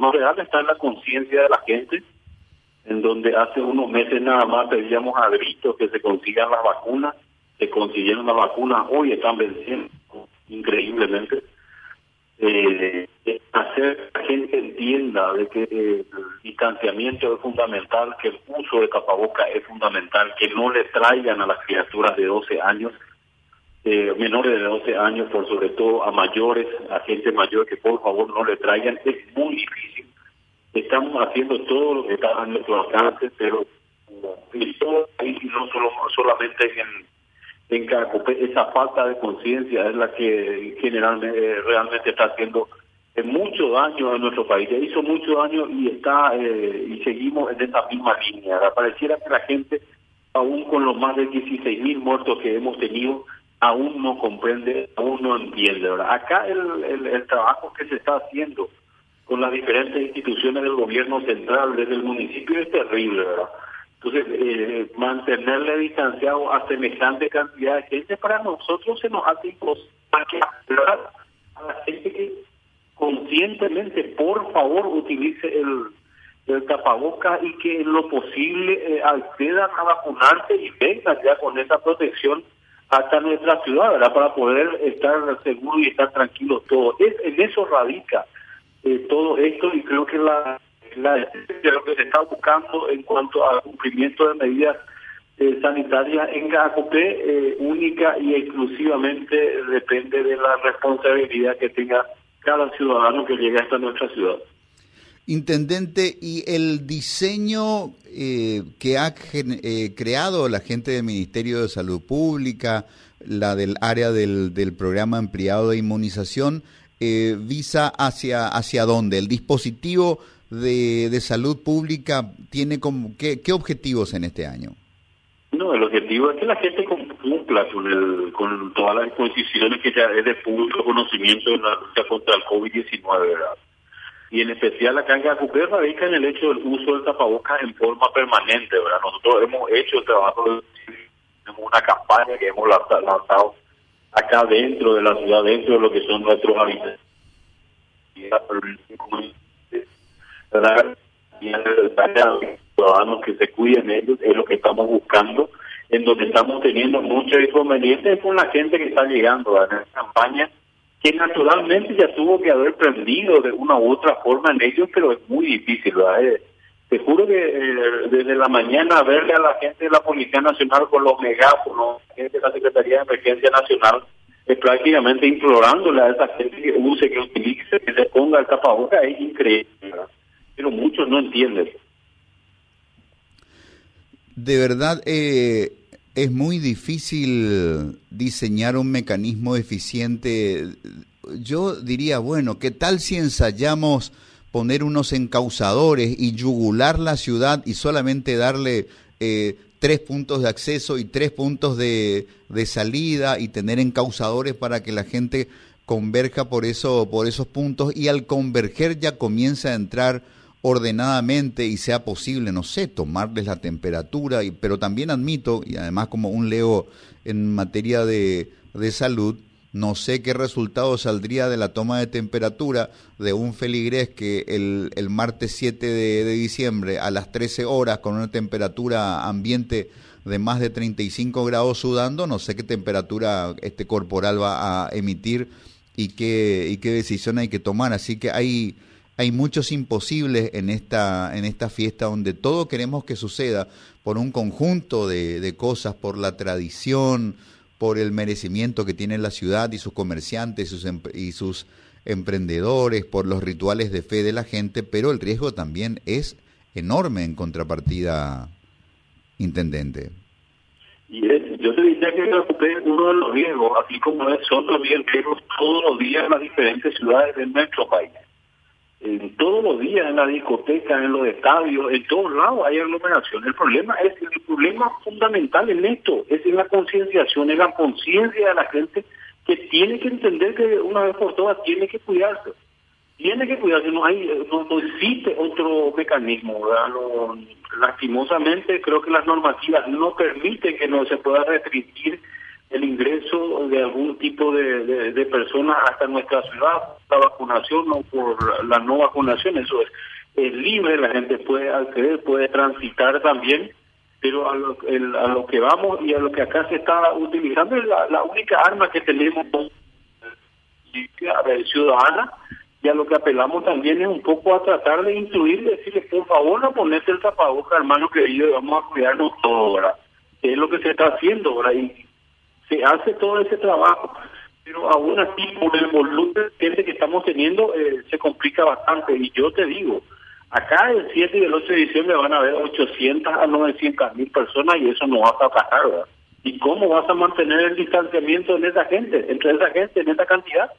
problema real está en la conciencia de la gente, en donde hace unos meses nada más pedíamos a gritos que se consigan las vacunas, se consiguieron las vacunas, hoy están venciendo increíblemente. Eh, hacer que la gente entienda de que el distanciamiento es fundamental, que el uso de tapaboca es fundamental, que no le traigan a las criaturas de 12 años, menores de 12 años, por sobre todo a mayores, a gente mayor, que por favor no le traigan, es muy difícil. Estamos haciendo todo lo que está a nuestro alcance, pero no solo, solamente en en esa falta de conciencia es la que generalmente eh, realmente está haciendo eh, mucho daño a nuestro país. Ya hizo mucho daño y está eh, y seguimos en esa misma línea. Pareciera que la gente, aún con los más de 16 mil muertos que hemos tenido, aún no comprende, aún no entiende. Acá el, el, el trabajo que se está haciendo con las diferentes instituciones del gobierno central, desde el municipio, es terrible, ¿verdad? Entonces, eh, mantenerle distanciado a semejante cantidad de gente para nosotros se nos hace imposible hablar a la gente que conscientemente, por favor, utilice el, el tapabocas y que en lo posible eh, accedan a vacunarse y vengan ya con esa protección hasta nuestra ciudad, ¿verdad? Para poder estar seguros y estar tranquilos todos. Es, en eso radica eh, todo esto y creo que la la de lo que se está buscando en cuanto al cumplimiento de medidas eh, sanitarias en Cacopé, eh, única y exclusivamente depende de la responsabilidad que tenga cada ciudadano que llegue hasta nuestra ciudad. Intendente, ¿y el diseño eh, que ha creado la gente del Ministerio de Salud Pública, la del área del, del programa ampliado de inmunización, visa hacia, hacia dónde? ¿El dispositivo de, de salud pública tiene como, ¿qué, qué objetivos en este año? No, el objetivo es que la gente cumpla con, el, con todas las disposiciones que ya es de público conocimiento en la lucha contra el COVID-19, ¿verdad? Y en especial acá en Gacupé radica en el hecho del uso del tapabocas en forma permanente, ¿verdad? Nosotros hemos hecho el trabajo, tenemos una campaña que hemos lanzado acá dentro de la ciudad, dentro de lo que son nuestros. Y ciudadanos que se cuiden ellos, es lo que estamos buscando, en donde estamos teniendo muchos inconvenientes con la gente que está llegando a la campaña, que naturalmente ya tuvo que haber prendido de una u otra forma en ellos, pero es muy difícil, ¿verdad? Te juro que eh, desde la mañana verle a la gente de la Policía Nacional con los megáfonos, gente de la Secretaría de Emergencia Nacional, es prácticamente implorándole a esa gente que use, que utilice, que se ponga el tapabocas, es increíble, pero muchos no entienden. De verdad, eh, es muy difícil diseñar un mecanismo eficiente. Yo diría, bueno, ¿qué tal si ensayamos poner unos encausadores y yugular la ciudad y solamente darle eh, tres puntos de acceso y tres puntos de, de, salida y tener encausadores para que la gente converja por, eso, por esos puntos y al converger ya comienza a entrar ordenadamente y sea posible, no sé, tomarles la temperatura, y, pero también admito, y además como un leo en materia de, de salud, no sé qué resultado saldría de la toma de temperatura de un feligrés que el, el martes 7 de, de, diciembre a las 13 horas con una temperatura ambiente de más de 35 grados sudando, no sé qué temperatura este corporal va a emitir y qué, y qué decisión hay que tomar. Así que hay hay muchos imposibles en esta, en esta fiesta donde todo queremos que suceda por un conjunto de, cosas, por la tradición, por el merecimiento que tiene la ciudad y sus comerciantes y sus, y sus emprendedores, por los rituales de fe de la gente, pero el riesgo también es enorme en contrapartida, intendente. Y yo te diría que uno de los riesgos, así como es, son también riesgos todos los días en las diferentes ciudades de nuestro país en todos los días en la discoteca, en los estadios, en todos lados hay aglomeración. El problema es el problema fundamental en esto es en la concienciación, en la conciencia de la gente que tiene que entender que una vez por todas tiene que cuidarse. Tiene que cuidarse, no hay no, existe otro mecanismo, lastimosamente creo que las normativas no permiten que no se pueda restringir el ingreso de algún tipo de, de, personas hasta nuestra ciudad, la vacunación o por la no vacunación, eso es, es libre, la gente puede acceder, puede transitar también, pero a lo, a lo que vamos y a lo que acá se está utilizando es la, única arma que tenemos ciudadana y a lo que apelamos también es un poco a tratar de incluir, decirle, por favor, no ponete el tapaboca, hermano querido, vamos a cuidarnos todo, ahora Es lo que se está haciendo, ahora Y se hace todo ese trabajo, pero aún así, por el volumen de gente que estamos teniendo, eh, se complica bastante. Y yo te digo, acá el 7 y el 8 de diciembre van a haber 800 a 900 mil personas y eso no va a pasar. ¿Y cómo vas a mantener el distanciamiento en esa gente, entre esa gente, en esa cantidad?